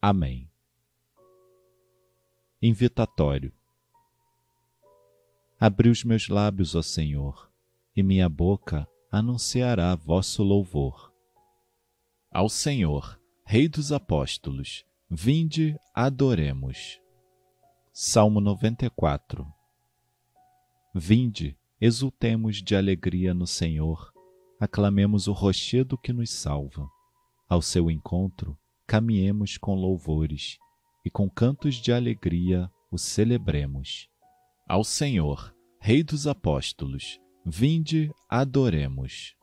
Amém. Invitatório. Abri os meus lábios, ó Senhor, e minha boca anunciará vosso louvor. Ao Senhor, Rei dos Apóstolos, vinde, adoremos. Salmo 94 Vinde, exultemos de alegria no Senhor, aclamemos o rochedo que nos salva. Ao seu encontro, caminhemos com louvores e com cantos de alegria o celebremos. Ao Senhor, Rei dos Apóstolos, vinde, adoremos.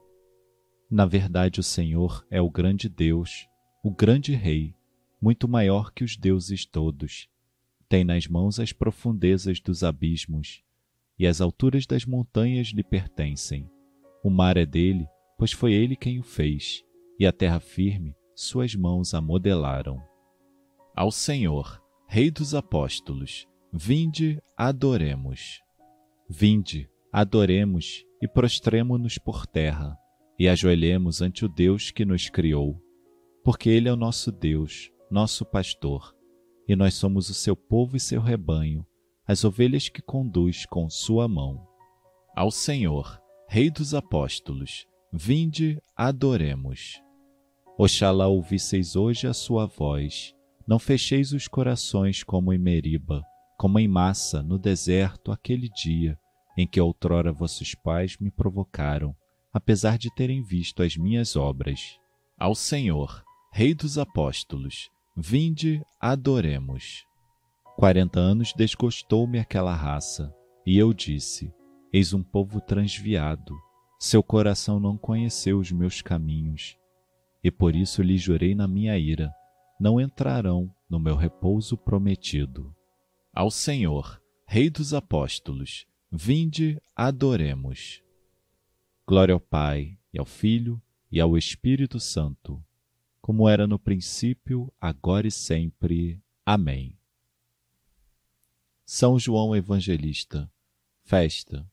Na verdade, o Senhor é o grande Deus, o grande Rei, muito maior que os deuses todos. Tem nas mãos as profundezas dos abismos, e as alturas das montanhas lhe pertencem. O mar é dele, pois foi ele quem o fez, e a terra firme suas mãos a modelaram. Ao Senhor, Rei dos Apóstolos, vinde, adoremos. Vinde, adoremos e prostremo-nos por terra, e ajoelhemos ante o Deus que nos criou, porque Ele é o nosso Deus, nosso pastor, e nós somos o seu povo e seu rebanho, as ovelhas que conduz com sua mão. Ao Senhor, Rei dos Apóstolos, vinde, adoremos. Oxalá ouvisseis hoje a sua voz, não fecheis os corações como em Meriba, como em massa no deserto aquele dia em que outrora vossos pais me provocaram, apesar de terem visto as minhas obras. Ao Senhor, Rei dos Apóstolos, vinde, adoremos. Quarenta anos desgostou-me aquela raça, e eu disse: Eis um povo transviado, seu coração não conheceu os meus caminhos, e por isso lhe jurei na minha ira: não entrarão no meu repouso prometido. Ao Senhor, Rei dos Apóstolos, Vinde, adoremos. Glória ao Pai, e ao Filho, e ao Espírito Santo, como era no princípio, agora e sempre. Amém. São João Evangelista, festa.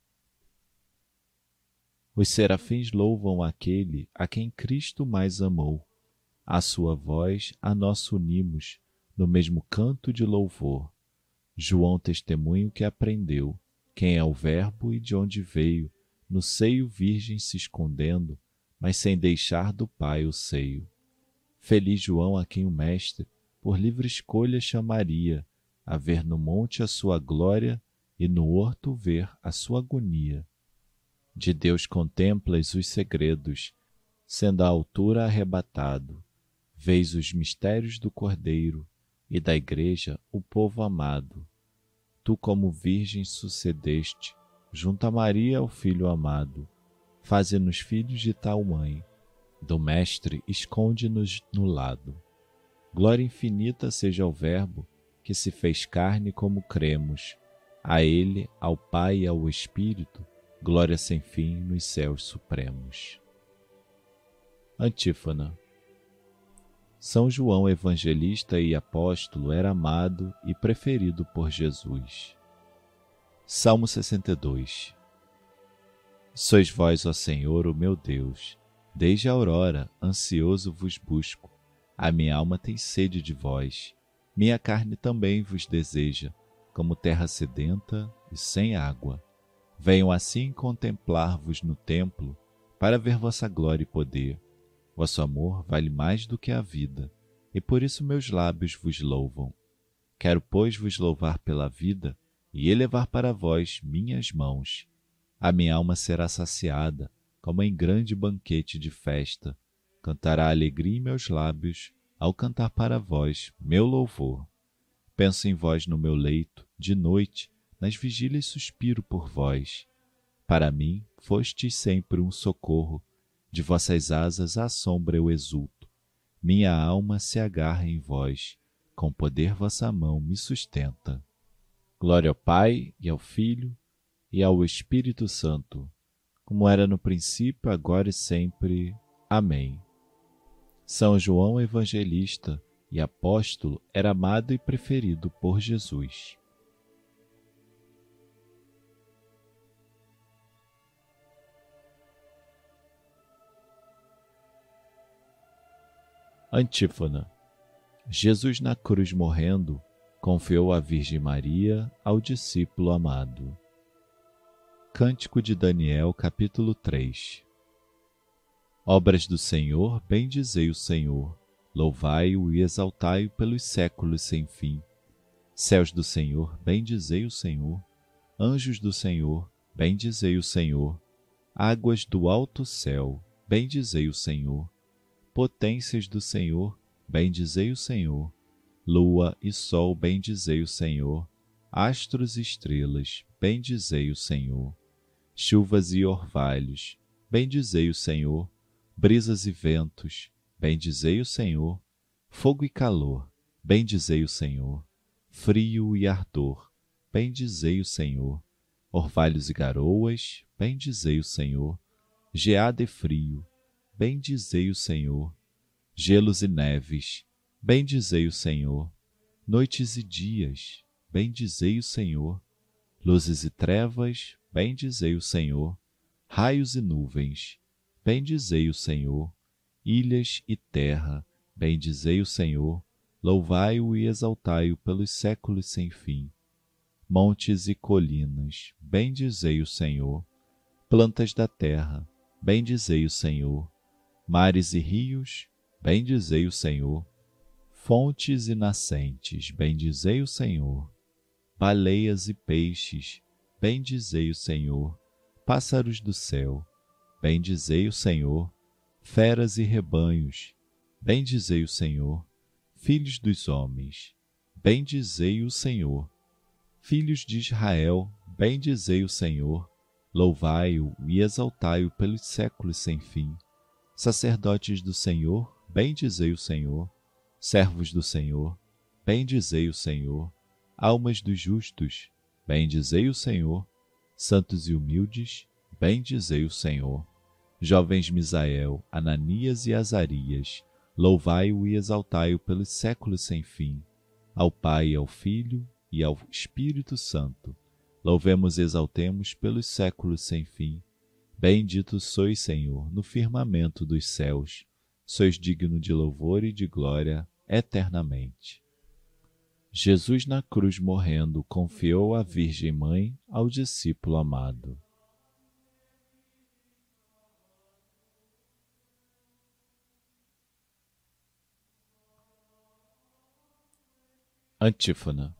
Os serafins louvam aquele a quem Cristo mais amou. A sua voz a nós unimos no mesmo canto de louvor. João testemunho que aprendeu quem é o Verbo e de onde veio, no seio virgem se escondendo, mas sem deixar do Pai o seio. Feliz João a quem o Mestre, por livre escolha, chamaria, a ver no monte a sua glória e no horto ver a sua agonia. De Deus contemplas os segredos, sendo à altura arrebatado, vês os mistérios do Cordeiro e da Igreja o povo amado tu como virgem sucedeste, junto a Maria, o Filho amado. Faze-nos filhos de tal mãe, do Mestre esconde-nos no lado. Glória infinita seja o Verbo, que se fez carne como cremos. A Ele, ao Pai e ao Espírito, glória sem fim nos céus supremos. Antífona são João Evangelista e Apóstolo era amado e preferido por Jesus. Salmo 62 Sois vós, ó Senhor, o meu Deus, desde a aurora, ansioso vos busco. A minha alma tem sede de vós, minha carne também vos deseja, como terra sedenta e sem água. Venham assim contemplar-vos no templo, para ver vossa glória e poder Vosso amor vale mais do que a vida, e por isso meus lábios vos louvam. Quero, pois, vos louvar pela vida e elevar para vós minhas mãos. A minha alma será saciada, como em grande banquete de festa. Cantará alegria em meus lábios, ao cantar para vós meu louvor. Penso em vós no meu leito, de noite, nas vigílias suspiro por vós. Para mim fostes sempre um socorro, de vossas asas à sombra eu exulto. minha alma se agarra em vós, com poder vossa mão me sustenta. Glória ao Pai, e ao Filho, e ao Espírito Santo, como era no princípio, agora e sempre. Amém. São João Evangelista e apóstolo era amado e preferido por Jesus. Antífona Jesus na cruz morrendo, confiou a Virgem Maria ao discípulo amado. Cântico de Daniel, capítulo 3 Obras do Senhor, bendizei o Senhor, louvai-o e exaltai-o pelos séculos sem fim. Céus do Senhor, bendizei o Senhor, anjos do Senhor, bendizei o Senhor, águas do alto céu, bendizei o Senhor, potências do Senhor, bendizei o Senhor, lua e sol, bendizei o Senhor, astros e estrelas, bendizei o Senhor, chuvas e orvalhos, bendizei o Senhor, brisas e ventos, bendizei o Senhor, fogo e calor, bendizei o Senhor, frio e ardor, bendizei o Senhor, orvalhos e garoas, bendizei o Senhor, geada e frio, bendizei o Senhor, gelos e neves, bendizei o Senhor, noites e dias, bendizei o Senhor, luzes e trevas, bendizei o Senhor, raios e nuvens, Bendizei o Senhor, ilhas e terra, bendizei o Senhor, louvai-o e exaltai-o pelos séculos sem fim. Montes e colinas, bendizei o Senhor, plantas da terra, bendizei o Senhor, mares e rios, bendizei o Senhor, fontes e nascentes, bendizei o Senhor, baleias e peixes, bendizei o Senhor, pássaros do céu, Bendizei o Senhor, feras e rebanhos, bendizei o Senhor, filhos dos homens, bendizei o Senhor, filhos de Israel, bendizei o Senhor, louvai-o e exaltai-o pelos séculos sem fim. Sacerdotes do Senhor, bendizei o Senhor, servos do Senhor, bendizei o Senhor, almas dos justos, bendizei o Senhor, santos e humildes, bendizei o Senhor jovens Misael, Ananias e Azarias, louvai-o e exaltai-o pelos séculos sem fim. Ao Pai, ao Filho e ao Espírito Santo, louvemos e exaltemos pelos séculos sem fim. Bendito sois, Senhor, no firmamento dos céus, sois digno de louvor e de glória eternamente. Jesus na cruz morrendo confiou a Virgem Mãe ao discípulo amado. Antífona.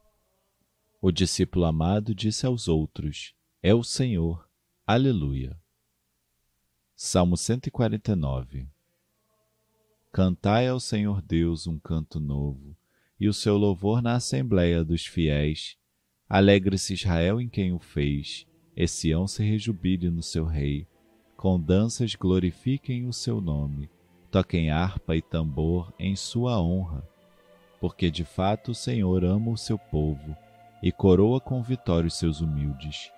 O discípulo amado disse aos outros: É o Senhor. Aleluia. Salmo 149. Cantai ao Senhor Deus um canto novo, e o seu louvor na assembléia dos fiéis. Alegre-se Israel em quem o fez, e Sião se rejubile no seu rei. Com danças glorifiquem o seu nome, toquem harpa e tambor em sua honra porque de fato o Senhor ama o seu povo e coroa com vitória os seus humildes.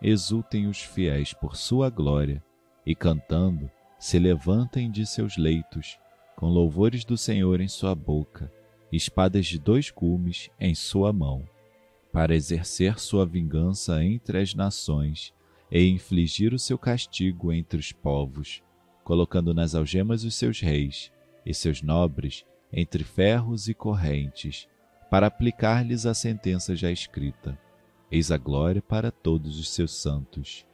Exultem os fiéis por sua glória e, cantando, se levantem de seus leitos, com louvores do Senhor em sua boca, espadas de dois gumes em sua mão, para exercer sua vingança entre as nações e infligir o seu castigo entre os povos, colocando nas algemas os seus reis e seus nobres entre ferros e correntes, para aplicar-lhes a sentença já escrita. Eis a glória para todos os seus santos.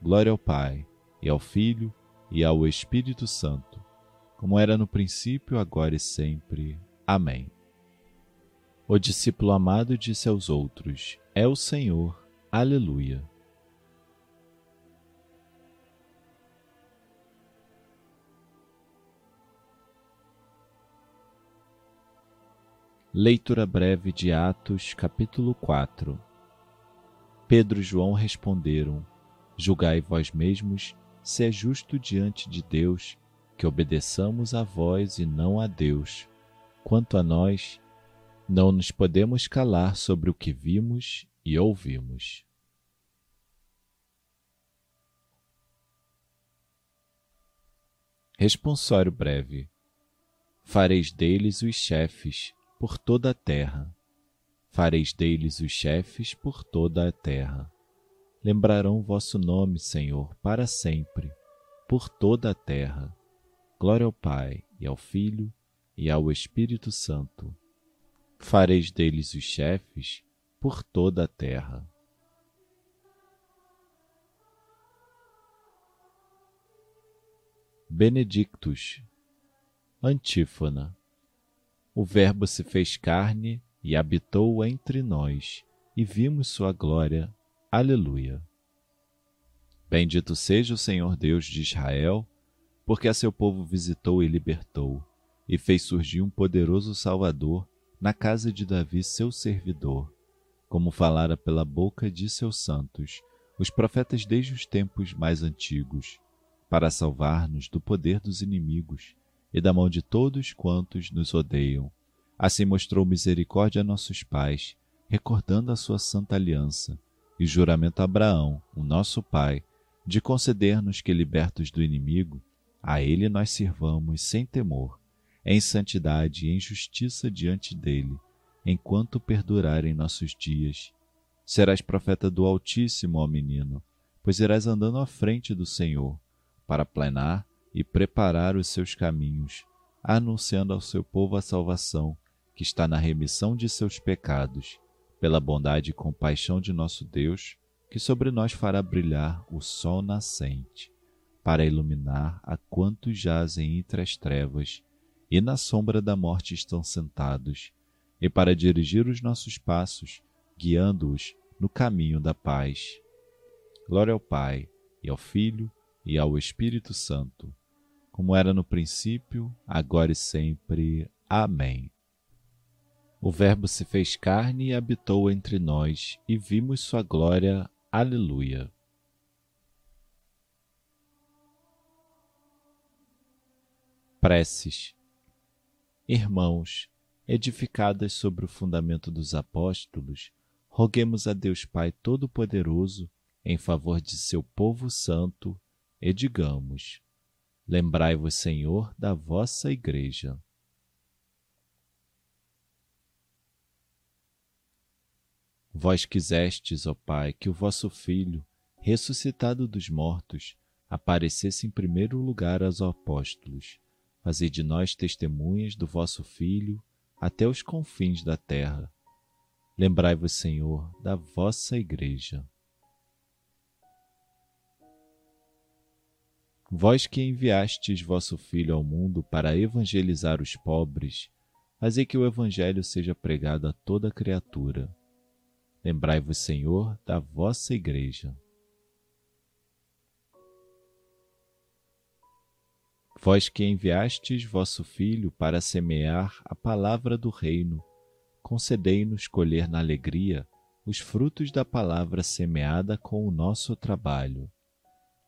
Glória ao Pai, e ao Filho, e ao Espírito Santo, como era no princípio, agora e sempre. Amém. O discípulo amado disse aos outros: É o Senhor. Aleluia. Leitura breve de Atos, capítulo 4 Pedro e João responderam: Julgai vós mesmos se é justo diante de Deus que obedeçamos a vós e não a Deus. Quanto a nós, não nos podemos calar sobre o que vimos e ouvimos. Responsório breve. Fareis deles os chefes por toda a terra. Fareis deles os chefes por toda a terra. Lembrarão vosso nome, Senhor, para sempre, por toda a terra. Glória ao Pai, e ao Filho, e ao Espírito Santo. Fareis deles os chefes por toda a terra. Benedictus. Antífona. O Verbo se fez carne e habitou entre nós, e vimos sua glória. Aleluia. Bendito seja o Senhor Deus de Israel, porque a seu povo visitou e libertou, e fez surgir um poderoso Salvador na casa de Davi, seu servidor, como falara pela boca de seus santos, os profetas desde os tempos mais antigos, para salvar-nos do poder dos inimigos e da mão de todos quantos nos odeiam. Assim mostrou misericórdia a nossos pais, recordando a sua santa aliança e juramento a Abraão, o nosso pai, de conceder-nos que, libertos do inimigo, a ele nós sirvamos sem temor, em santidade e em justiça diante dele, enquanto perdurarem nossos dias. Serás profeta do Altíssimo, ó menino, pois irás andando à frente do Senhor, para plenar e preparar os seus caminhos, anunciando ao seu povo a salvação, que está na remissão de seus pecados, pela bondade e compaixão de nosso Deus, que sobre nós fará brilhar o sol nascente, para iluminar a quantos jazem entre as trevas e na sombra da morte estão sentados, e para dirigir os nossos passos, guiando-os no caminho da paz. Glória ao Pai, e ao Filho, e ao Espírito Santo como era no princípio, agora e sempre. Amém. O Verbo se fez carne e habitou entre nós, e vimos sua glória. Aleluia. Preces. Irmãos, edificadas sobre o fundamento dos apóstolos, roguemos a Deus Pai Todo-Poderoso em favor de seu povo santo e digamos: Lembrai-vos, Senhor, da vossa Igreja. Vós quisestes, ó Pai, que o vosso Filho, ressuscitado dos mortos, aparecesse em primeiro lugar aos apóstolos. Fazei de nós testemunhas do vosso Filho até os confins da terra. Lembrai-vos, Senhor, da vossa Igreja. Vós que enviastes vosso Filho ao mundo para evangelizar os pobres, fazei que o Evangelho seja pregado a toda criatura. Lembrai-vos, Senhor, da vossa Igreja. Vós que enviastes vosso Filho para semear a palavra do reino, concedei-nos colher na alegria os frutos da palavra semeada com o nosso trabalho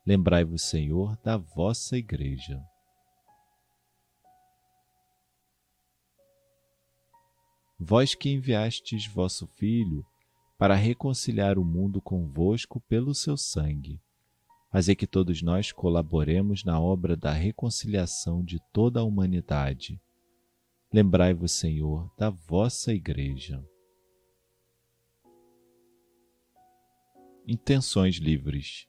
Lembrai-vos, Senhor, da vossa Igreja. Vós que enviastes vosso Filho para reconciliar o mundo convosco pelo seu sangue, fazei que todos nós colaboremos na obra da reconciliação de toda a humanidade. Lembrai-vos, Senhor, da vossa Igreja. Intenções livres.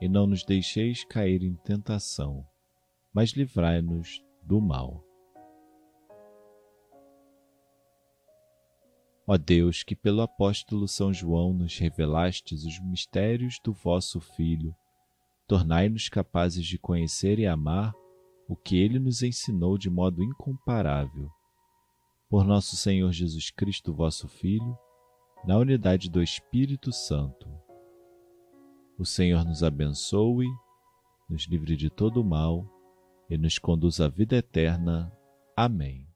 e não nos deixeis cair em tentação, mas livrai-nos do mal. Ó Deus, que pelo apóstolo São João nos revelastes os mistérios do vosso Filho, tornai-nos capazes de conhecer e amar o que ele nos ensinou de modo incomparável. Por nosso Senhor Jesus Cristo, vosso Filho, na unidade do Espírito Santo. O Senhor nos abençoe, nos livre de todo mal e nos conduz à vida eterna. Amém.